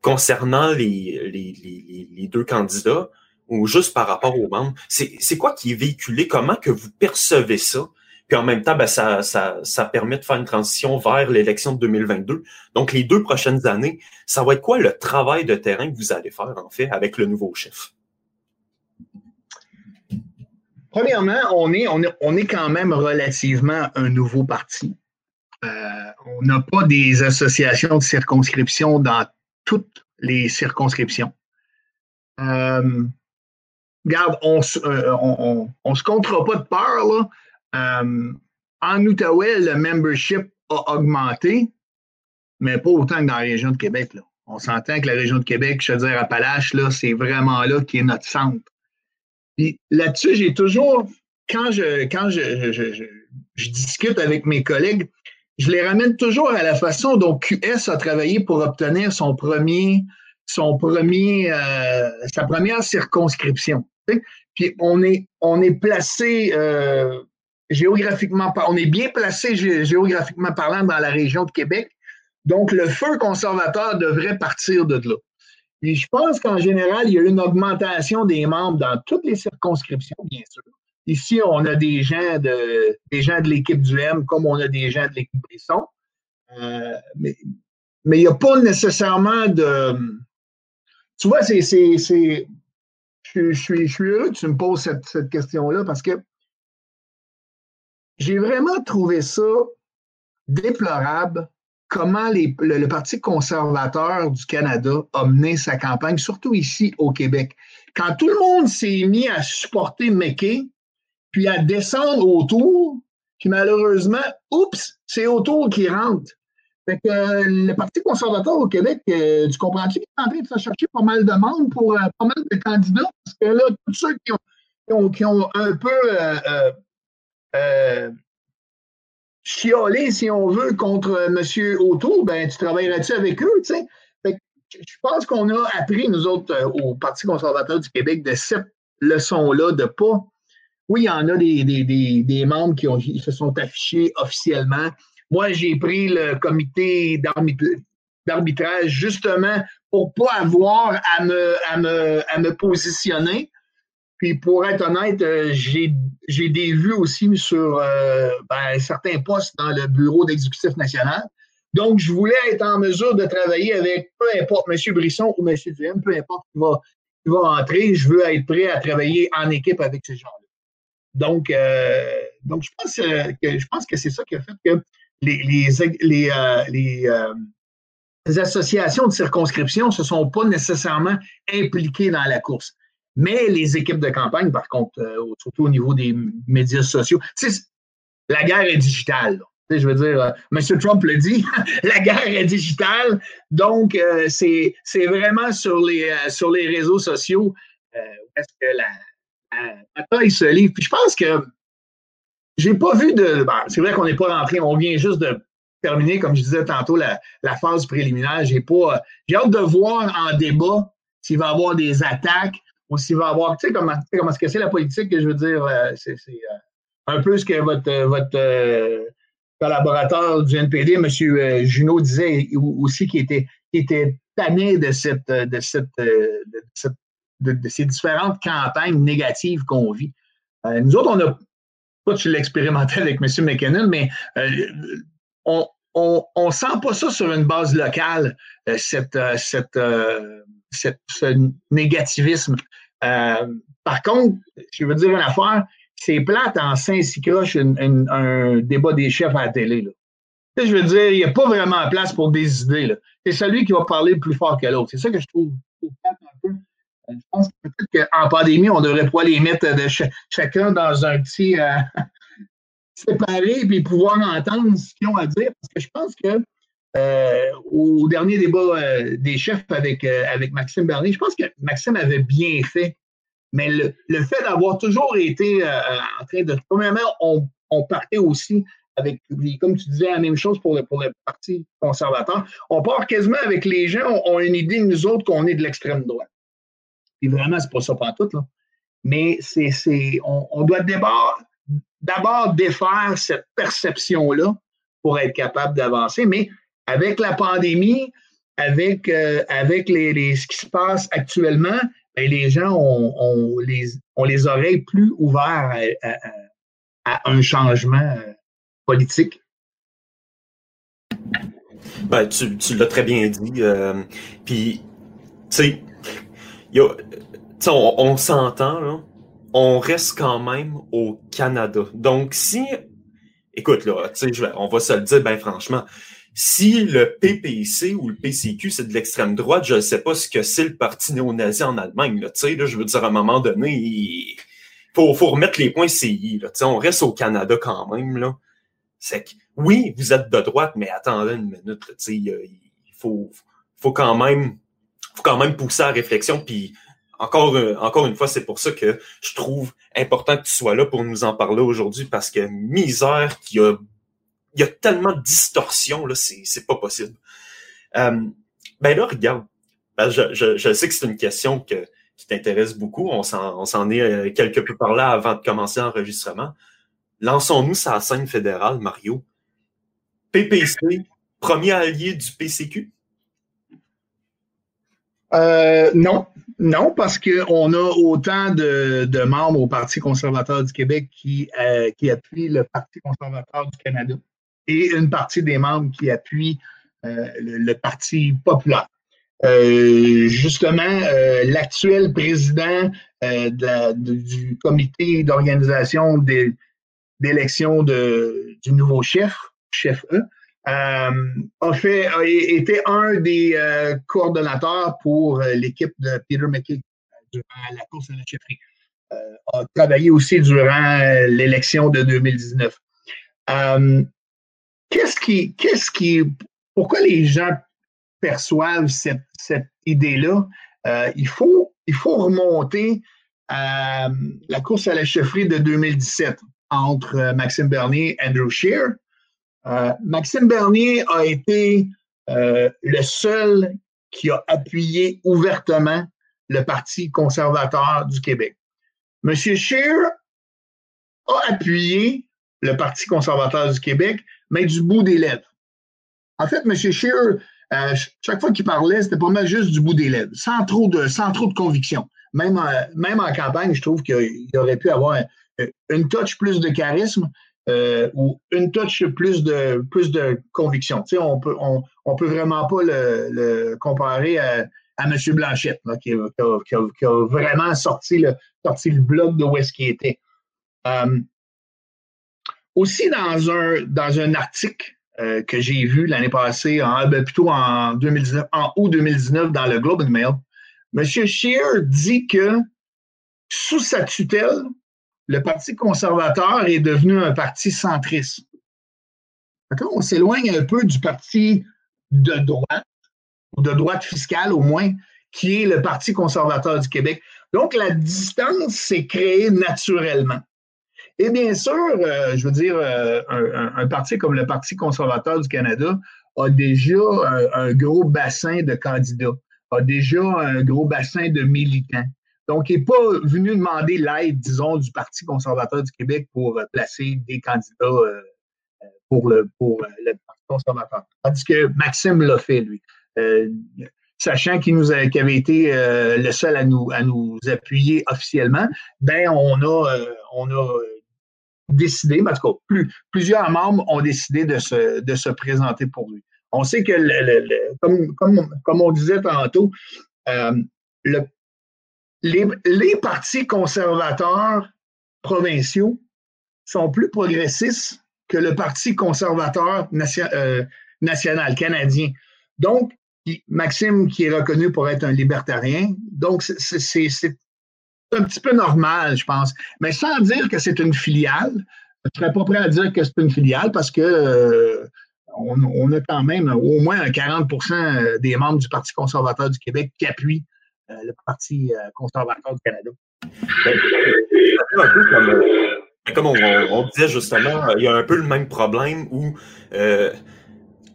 concernant les deux candidats ou juste par rapport aux membres? C'est quoi qui est véhiculé? Comment que vous percevez ça? Puis en même temps, ben, ça, permet de faire une transition vers l'élection de 2022. Donc, les deux prochaines années, ça va être quoi le travail de terrain que vous allez faire, en fait, avec le nouveau chef? Premièrement, on est, on est, on est quand même relativement un nouveau parti. Euh, on n'a pas des associations de circonscription dans toutes les circonscriptions. Euh, regarde, on ne euh, on, se comptera pas de peur, là. Euh, en Outaouais, le membership a augmenté, mais pas autant que dans la région de Québec. Là. On s'entend que la région de Québec, je veux dire, Appalaches, là, c'est vraiment là qui est notre centre. Puis là-dessus, j'ai toujours, quand je, quand je, je, discute avec mes collègues, je les ramène toujours à la façon dont QS a travaillé pour obtenir son premier, son premier, euh, sa première circonscription. Puis on est, on est placé euh, géographiquement, on est bien placé géographiquement parlant dans la région de Québec. Donc, le feu conservateur devrait partir de là. Et je pense qu'en général, il y a une augmentation des membres dans toutes les circonscriptions, bien sûr. Ici, on a des gens de, des gens de l'équipe du M comme on a des gens de l'équipe Brisson. Euh, mais, mais il n'y a pas nécessairement de. Tu vois, c'est. Je, suis, heureux que tu me poses cette question-là parce que j'ai vraiment trouvé ça déplorable comment le, Parti conservateur du Canada a mené sa campagne, surtout ici au Québec. Quand tout le monde s'est mis à supporter McKay, puis à descendre autour, puis malheureusement, oups, c'est autour qui rentre. Fait que euh, le Parti conservateur au Québec, euh, tu comprends-tu qu'il est en train de chercher pas mal de monde pour euh, pas mal de candidats? Parce que là, tous ceux qui ont, qui ont, un peu chialer, si on veut, contre M. Auto, ben, tu travaillerais-tu avec eux, tu sais? Je pense qu'on a appris, nous autres, euh, au Parti conservateur du Québec, de cette leçon-là, de pas. Oui, il y en a des, des, membres qui, se sont affichés officiellement. Moi, j'ai pris le comité d'arbitrage justement pour pas avoir à me, à me, à me positionner puis pour être honnête, euh, j'ai des vues aussi sur euh, ben, certains postes dans le bureau d'exécutif national. Donc, je voulais être en mesure de travailler avec peu importe M. Brisson ou M. Duhem, peu importe qui va, qui va entrer, je veux être prêt à travailler en équipe avec ces gens-là. Donc, euh, donc je pense que je pense que c'est ça qui a fait que les, les, les, les, les associations de circonscription ne se sont pas nécessairement impliquées dans la course. Mais les équipes de campagne, par contre, euh, surtout au niveau des médias sociaux, la guerre est digitale. Je veux dire, euh, M. Trump le dit, la guerre est digitale. Donc, euh, c'est vraiment sur les, sur les réseaux sociaux où est-ce que la, bataille se livre. Puis je pense que j'ai pas vu de. c'est vrai qu'on n'est pas rentré, on vient juste de terminer, comme je disais tantôt, la, la phase préliminaire. J'ai pas. J'ai hâte de voir en débat s'il va y avoir des attaques ou s'il va avoir, tu sais, comment, comment est-ce que c'est la politique, que je veux dire, euh, c'est euh, un peu ce que votre, euh, votre collaborateur du NPD, M. Junot, disait aussi qui était, qui était tanné de cette, de cette, de, ces différentes campagnes négatives qu'on vit. nous autres, on a, pas tu l'expérimentais avec M. McKinnon, mais on, on, on sent pas ça sur une base locale, cette, cette, cette, ce négativisme. Euh, par contre, je veux dire une affaire, c'est plate en Saint-Sicroche un débat des chefs à la télé. Je veux dire, il n'y a pas vraiment place pour des idées. C'est celui qui va parler le plus fort que l'autre. C'est ça que je trouve, plate un peu. Euh, je pense peut-être qu'en pandémie, on devrait pas les mettre de chacun dans un petit euh, séparé puis pouvoir entendre ce qu'ils ont à dire. Parce que je pense que au dernier débat euh, des chefs avec, euh, avec Maxime Bernier, je pense que Maxime avait bien fait. Mais le, fait d'avoir toujours été en train de. Premièrement, on, on, partait aussi avec, comme tu disais, la même chose pour le, pour le Parti conservateur. On part quasiment avec les gens, on, a une idée, nous autres, qu'on est de l'extrême droite. Et vraiment, c'est pas ça pas tout, là. Mais c'est, on, on doit d'abord défaire cette perception-là pour être capable d'avancer. Mais avec la pandémie, avec, euh, avec les, ce qui se passe actuellement, ben, les gens ont, les, ont les oreilles plus ouvertes à, un changement euh, politique. Ben, tu, tu l'as très bien dit. Euh, puis, tu sais, on, on s'entend, on reste quand même au Canada. Donc, si, écoute, là, tu sais, on va se le dire, ben franchement, si le PPC ou le PCQ, c'est de l'extrême droite, je ne sais pas ce que c'est le parti néo-nazi en Allemagne. Là, là, je veux dire, à un moment donné, il faut, faut remettre les points CI. Là, on reste au Canada quand même. Là. C'est que, oui, vous êtes de droite, mais attendez une minute. Il faut, faut, quand même, faut quand même pousser à la réflexion. Puis encore, encore une fois, c'est pour ça que je trouve important que tu sois là pour nous en parler aujourd'hui, parce que misère qui a il y a tellement de distorsion, là, c'est, pas possible. Euh, ben là, regarde, ben je, je, sais que c'est une question que qui t'intéresse beaucoup. On s'en est euh, quelque peu par là avant de commencer l'enregistrement. Lançons-nous sa scène fédérale, Mario. PPC, premier allié du PCQ? Euh, non, non, parce qu'on a autant de, membres au Parti conservateur du Québec qui, qui appuient le Parti conservateur du Canada et une partie des membres qui appuient euh, le, Parti populaire. justement, l'actuel président du comité d'organisation d'élection du nouveau chef, chef E, euh, a fait a été un des euh, coordonnateurs pour euh, l'équipe de Peter McKay durant la course à la chefferie. a travaillé aussi durant l'élection de 2019. Qu'est-ce qui, pourquoi les gens perçoivent cette, idée-là? il, faut, il faut remonter à la course à la chefferie de 2017 entre Maxime Bernier et Andrew. Euh, Maxime Bernier a été euh, le seul qui a appuyé ouvertement le Parti conservateur du Québec. M. Scheer a appuyé le Parti conservateur du Québec, mais du bout des lèvres. En fait, M. Scheer, euh, chaque fois qu'il parlait, c'était pas mal juste du bout des lèvres, sans trop de, sans trop de conviction. Même, même en campagne, je trouve qu'il aurait pu avoir une touch plus de charisme, euh, ou une touch plus de, plus de conviction. Tu sais, on peut, on, on peut vraiment pas le, comparer à, M. Blanchette, qui, a, vraiment sorti le, sorti le bloc de où est-ce qu'il était. Euh, aussi, dans un, dans un article euh, que j'ai vu l'année passée, en, ben, plutôt en, 2019, en août 2019 dans le Globe and Mail, M. Scheer dit que sous sa tutelle, le Parti conservateur est devenu un parti centriste. On s'éloigne un peu du parti de droite, ou de droite fiscale au moins, qui est le Parti conservateur du Québec. Donc, la distance s'est créée naturellement. Et bien sûr, euh, je veux dire, euh, un, parti comme le Parti conservateur du Canada a déjà un gros bassin de candidats, a déjà un gros bassin de militants. Donc, il n'est pas venu demander l'aide, disons, du Parti conservateur du Québec pour euh, placer des candidats euh, euh, pour, le, pour le Parti conservateur. Tandis que Maxime l'a fait, lui. sachant qu'il nous avait été le seul à nous, à nous appuyer officiellement, ben on a, on a décidé, en tout cas, plusieurs membres ont décidé de se, présenter pour lui. On sait que, comme, on disait tantôt, le, les, partis conservateurs provinciaux sont plus progressistes que le Parti conservateur euh, national canadien. Donc, Maxime, qui est reconnu pour être un libertarien, donc c'est un petit peu normal, je pense. Mais sans dire que c'est une filiale, je ne serais pas prêt à dire que c'est une filiale parce que euh, on, a quand même au moins 40% des membres du Parti conservateur du Québec qui appuient euh, le Parti euh, conservateur du Canada. comme, on, disait justement, il y a un peu le même problème où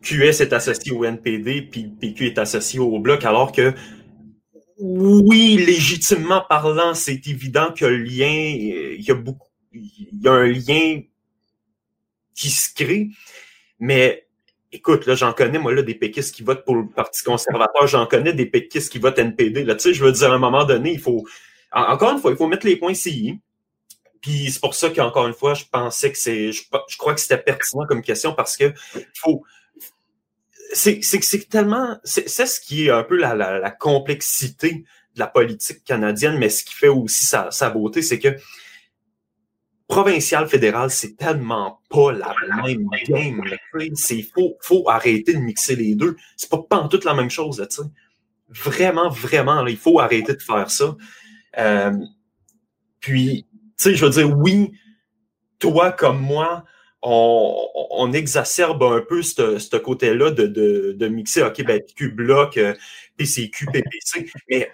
QS est associé au NPD, puis PQ est associé au Bloc, alors que oui, légitimement parlant, c'est évident que le lien, il y a beaucoup, il y a un lien qui se crée, mais écoute, là, j'en connais, moi, là, des péquistes qui votent pour le Parti conservateur, j'en connais des péquistes qui votent NPD. Là, tu sais, je veux dire, à un moment donné, il faut, encore une fois, il faut mettre les points CI. Puis c'est pour ça qu'encore une fois, je pensais que c'est, je, crois que c'était pertinent comme question parce que faut, c'est, tellement, c'est, ce qui est un peu la, complexité de la politique canadienne, mais ce qui fait aussi sa, beauté, c'est que provincial fédéral, c'est tellement pas la même game. C'est faut, arrêter de mixer les deux. C'est pas pas toute la même chose, tu sais. Vraiment, vraiment, il faut arrêter de faire ça. Euh, puis, tu sais, je veux dire, oui, toi comme moi, on, exacerbe un peu ce côté-là de, de, de, mixer, OK, ben, PQ bloc, PCQ, PPC, mais,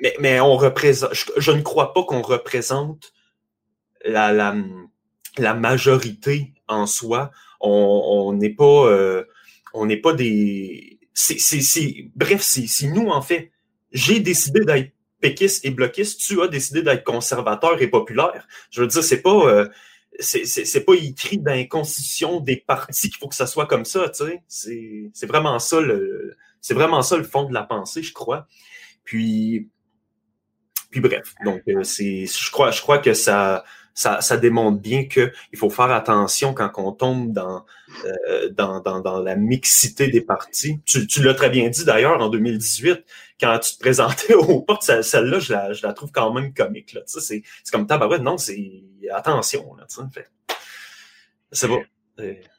mais, mais on représente, je ne crois pas qu'on représente la, la, majorité en soi. On n'est pas, euh, on n'est pas des. c'est bref, si nous, en fait, j'ai décidé d'être péquiste et bloquiste, tu as décidé d'être conservateur et populaire. Je veux dire, c'est pas, euh, c'est pas écrit dans la constitution des partis qu'il faut que ça soit comme ça, tu sais. C'est vraiment ça le, c'est vraiment ça le fond de la pensée, je crois. Puis, puis bref, donc euh, c'est, je crois, je crois que ça, ça, ça démontre bien qu'il faut faire attention quand on tombe dans, euh, dans, dans, dans, la mixité des partis. Tu, tu l'as très bien dit d'ailleurs en 2018, quand tu te présentais aux portes, celle-là, je la, je la trouve quand même comique. C'est comme tabarouette, non, c'est attention. Là. C'est bon.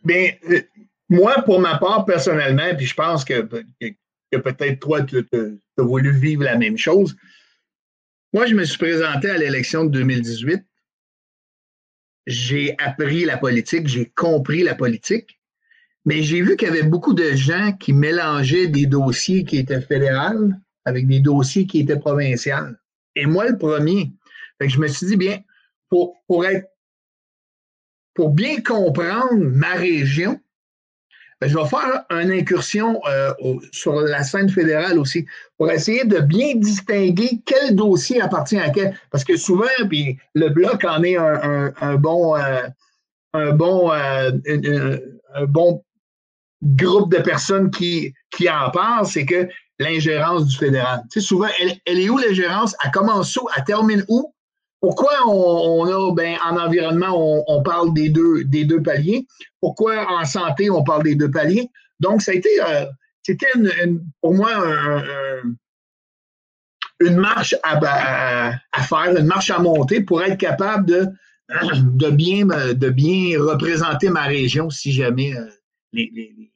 Bien, euh, moi, pour ma part, personnellement, puis je pense que, peut-être toi, tu as voulu vivre la même chose. Moi, je me suis présenté à l'élection de 2018 j'ai appris la politique, j'ai compris la politique, mais j'ai vu qu'il y avait beaucoup de gens qui mélangeaient des dossiers qui étaient fédéraux avec des dossiers qui étaient provinciaux. Et moi, le premier. Je me suis dit, bien, pour, pour être pour bien comprendre ma région, ben, je vais faire une incursion euh, sur la scène fédérale aussi pour essayer de bien distinguer quel dossier appartient à quel. Parce que souvent, puis le bloc en est un, bon, un, bon, euh, euh, un, bon groupe de personnes qui, qui en parlent, c'est que l'ingérence du fédéral. Tu sais, souvent, elle, elle est où l'ingérence? Elle commence où? Elle termine où? Pourquoi on, a, ben, en environnement, on, parle des deux, paliers? Pourquoi en santé, on parle des deux paliers? Donc, ça a été, euh, c'était pour moi une marche à, faire, une marche à monter pour être capable de, bien, représenter ma région si jamais euh, les,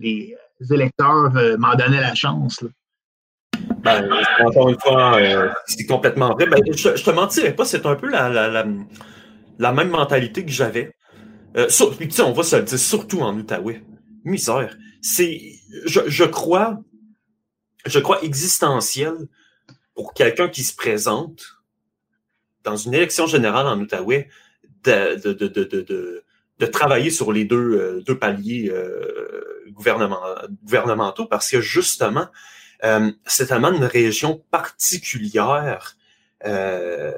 les, électeurs euh, m'en donnaient la chance. Ben, encore une fois, euh, c'est complètement vrai. Ben, je, te mentirais pas, c'est un peu la, la, la, même mentalité que j'avais. Euh, puis, on va se le dire, surtout en Outaouais. Misère. C'est, je, je crois, je crois existentiel pour quelqu'un qui se présente dans une élection générale en Outaouais de, de, de, de, travailler sur les deux, euh, deux paliers euh, gouvernementaux parce que justement, euh, c'est tellement une région particulière, euh,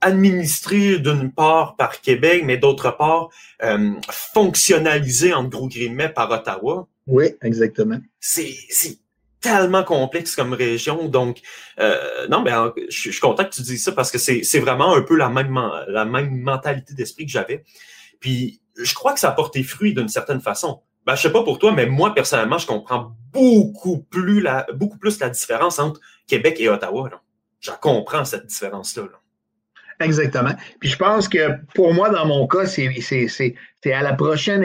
administrée d'une part par Québec, mais d'autre part euh, fonctionnalisée en gros guillemets par Ottawa. Oui, exactement. C'est tellement complexe comme région. Donc, euh, non, ben, je, suis content que tu dises ça parce que c'est vraiment un peu la même, la même mentalité d'esprit que j'avais. Puis, je crois que ça a porté fruit d'une certaine façon. Ben, je sais pas pour toi, mais moi, personnellement, je comprends beaucoup plus la, beaucoup plus la différence entre Québec et Ottawa. Là. Je comprends cette différence-là. Exactement. Puis je pense que pour moi, dans mon cas, c'est à la prochaine,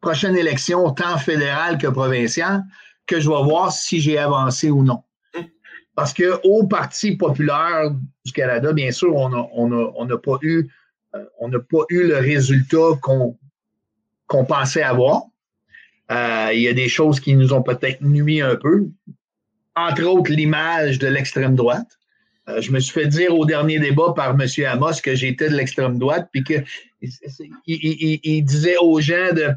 prochaine élection, tant fédérale que provinciale, que je vais voir si j'ai avancé ou non. Hum. Parce que au Parti populaire du Canada, bien sûr, on n'a on on pas eu euh, on pas eu le résultat qu'on qu'on pensait avoir. Euh, il y a des choses qui nous ont peut-être nuit un peu. Entre autres, l'image de l'extrême droite. Euh, je me suis fait dire au dernier débat par M. Amos que j'étais de l'extrême droite, puis qu'il il, disait aux gens de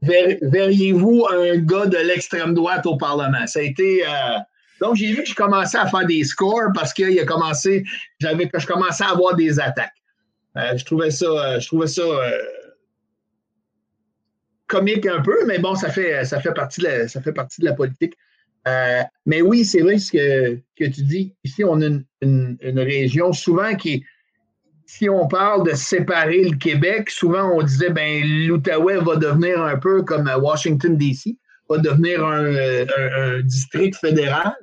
verriez-vous un gars de l'extrême droite au Parlement. Ça a été. Euh, donc, j'ai vu que je commençais à faire des scores parce qu'il a commencé, j'avais, je commençais à avoir des attaques. je trouvais ça, je trouvais ça comique un peu, mais bon, ça fait, ça fait, partie, de la, ça fait partie de la politique. Euh, mais oui, c'est vrai ce que, que, tu dis. Ici, on a une, une, région souvent qui si on parle de séparer le Québec, souvent on disait ben l'Outaouais va devenir un peu comme Washington DC, va devenir un, district fédéral.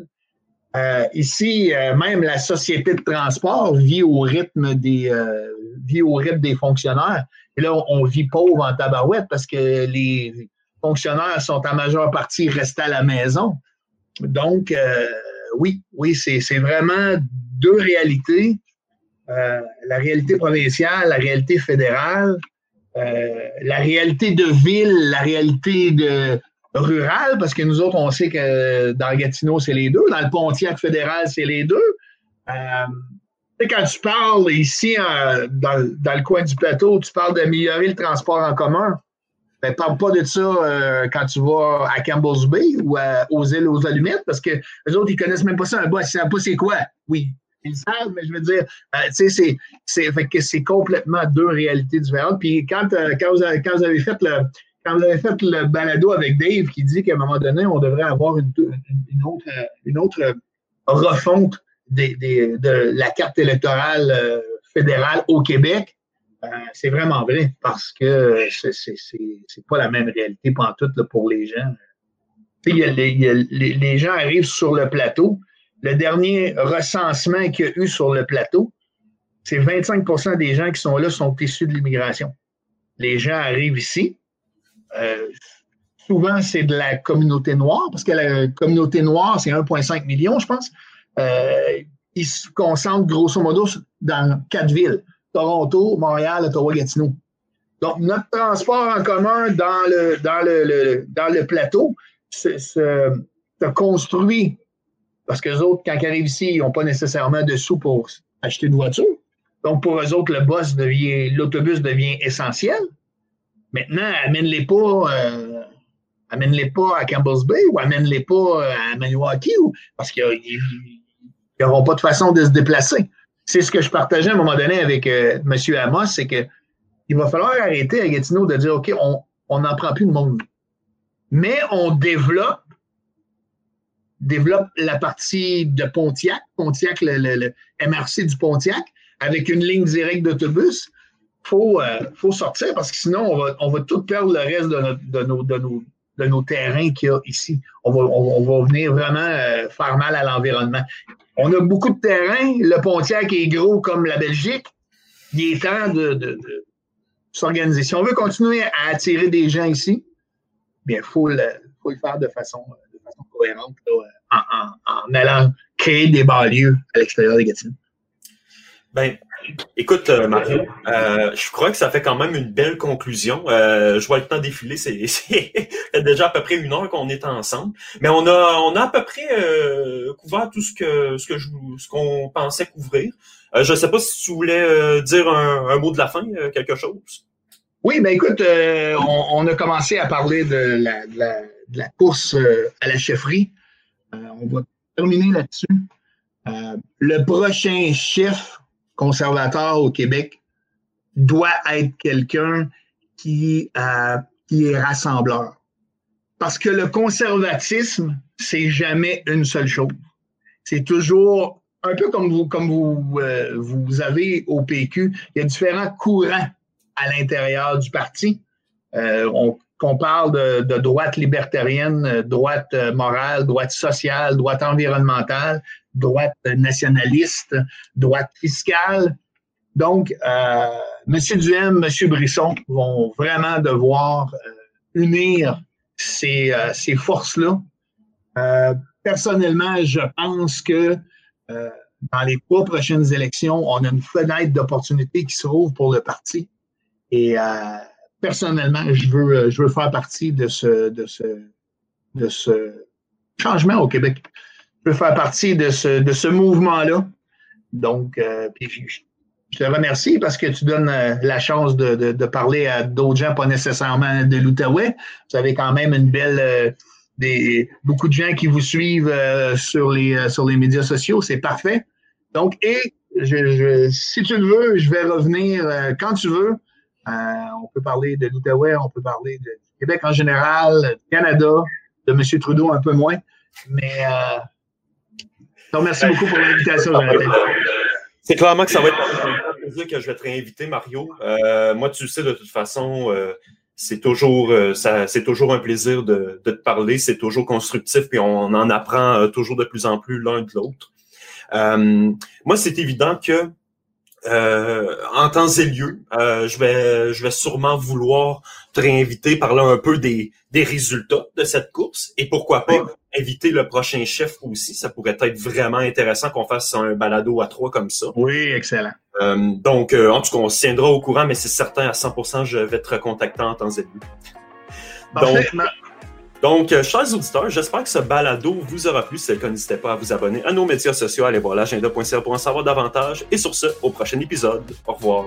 Euh, ici, euh, même la société de transport vit au rythme des vit au rythme des fonctionnaires. Et là, on, vit pauvre en tabarouette parce que les fonctionnaires sont en majeure partie restés à la maison. Donc, euh, oui, oui, c'est vraiment deux réalités. Euh, la réalité provinciale, la réalité fédérale, euh, la réalité de ville, la réalité de rurale, parce que nous autres, on sait que dans Gatineau, c'est les deux. Dans le Pontiac fédéral, c'est les deux quand tu parles ici, dans, le coin du plateau, tu parles d'améliorer le transport en commun. Ben, parle pas de ça euh, quand tu vas à Campbell's Bay ou aux îles aux Allumettes, parce que les autres, ils connaissent même pas ça, un ils savent pas c'est quoi. Oui, ils savent, mais je veux dire, euh, tu sais, c'est, complètement deux réalités différentes. Puis quand, euh, quand, vous avez, fait le, quand vous avez fait le balado avec Dave qui dit qu'à un moment donné, on devrait avoir une autre, une autre refonte de la carte électorale fédérale au Québec, euh, c'est vraiment vrai parce que c'est pas la même réalité pour tout pour les gens. les, gens arrivent sur le plateau. Le dernier recensement qu'il y a eu sur le plateau, c'est 25% des gens qui sont là sont issus de l'immigration. Les gens arrivent ici. Euh, souvent, c'est de la communauté noire, parce que la communauté noire, c'est 1,5 million, je pense. Euh, ils se concentrent grosso modo dans quatre villes. Toronto, Montréal, Ottawa-Gatineau. Donc, notre transport en commun dans le, dans le, dans le plateau se, construit parce que les autres, quand ils arrivent ici, ils n'ont pas nécessairement de sous pour acheter une voiture. Donc, pour eux autres, le bus devient, l'autobus devient essentiel. Maintenant, amène-les pas, euh, amène-les pas à Campbell's Bay ou amène-les pas à Maniwaki parce qu'ils n'auront pas de façon de se déplacer c'est ce que je partageais à un moment donné avec euh, M. Amos, c'est que il va falloir arrêter à Gatineau de dire OK, on n'en prend plus de monde. Mais on développe, développe la partie de Pontiac, Pontiac, le, MRC du Pontiac, avec une ligne directe d'autobus. Il faut, euh, faut sortir parce que sinon, on va, tout perdre le reste de, nos, terrains qu'il y a ici. On va, on, va venir vraiment euh, faire mal à l'environnement. On a beaucoup de terrains. Le Pontiac est gros comme la Belgique. Il est temps de, s'organiser. Si on veut continuer à attirer des gens ici, bien, il faut le, faire de façon, cohérente en, allant créer des banlieues à l'extérieur des Gatineau. Ben, Écoute, euh, Mario, euh, je crois que ça fait quand même une belle conclusion. Euh, je vois le temps défiler, c'est déjà à peu près une heure qu'on est ensemble. Mais on a, on a à peu près couvert tout ce que ce que qu'on pensait couvrir. je ne sais pas si tu voulais dire un, mot de la fin, quelque chose. Oui, ben écoute, on, a commencé à parler de la, de la course à la chefferie. on va terminer là-dessus. le prochain chef conservateur au Québec doit être quelqu'un qui, euh, qui est rassembleur. Parce que le conservatisme, c'est jamais une seule chose. C'est toujours un peu comme vous, euh, avez au PQ, il y a différents courants à l'intérieur du parti. Euh, on, qu'on parle de, droite libertarienne, droite morale, droite sociale, droite environnementale, droite nationaliste, droite fiscale. Donc, euh, M. Duhem, M. Brisson vont vraiment devoir euh, unir ces, euh, ces forces-là. Euh, personnellement, je pense que dans les trois prochaines élections, on a une fenêtre d'opportunité qui se rouvre pour le parti. Et personnellement, je veux, je veux faire partie de ce, de ce, de ce changement au Québec peux faire partie de ce, de ce mouvement-là. Donc, euh, je, te remercie parce que tu donnes euh, la chance de, de, parler à d'autres gens, pas nécessairement de l'Outaouais. Vous avez quand même une belle, euh, des, beaucoup de gens qui vous suivent sur, les, sur les médias sociaux. C'est parfait. Donc, et je, si tu le veux, je vais revenir quand tu veux. on peut parler de l'Outaouais, on peut parler de Québec en général, du Canada, de M. Trudeau un peu moins. Mais merci beaucoup pour l'invitation, Jonathan. C'est clairement que ça va être un plaisir que je vais te réinviter, Mario. Euh, moi, tu le sais, de toute façon, euh, c'est toujours, euh, c'est toujours un plaisir de, de te parler. C'est toujours constructif, puis on en apprend toujours de plus en plus l'un de l'autre. moi, c'est évident que euh, en temps et lieu, euh, je vais je vais sûrement vouloir te réinviter, parler un peu des, des résultats de cette course et pourquoi pas inviter le prochain chef aussi. Ça pourrait être vraiment intéressant qu'on fasse un balado à trois comme ça. Oui, excellent. Euh, donc, en tout cas, on se tiendra au courant, mais c'est certain à 100%, je vais te recontacter en temps et lieu. Donc, donc, euh, chers auditeurs, j'espère que ce balado vous aura plu. Si c'est le cas, n'hésitez pas à vous abonner à nos médias sociaux, allez voir l'agenda.ca pour en savoir davantage. Et sur ce, au prochain épisode. Au revoir.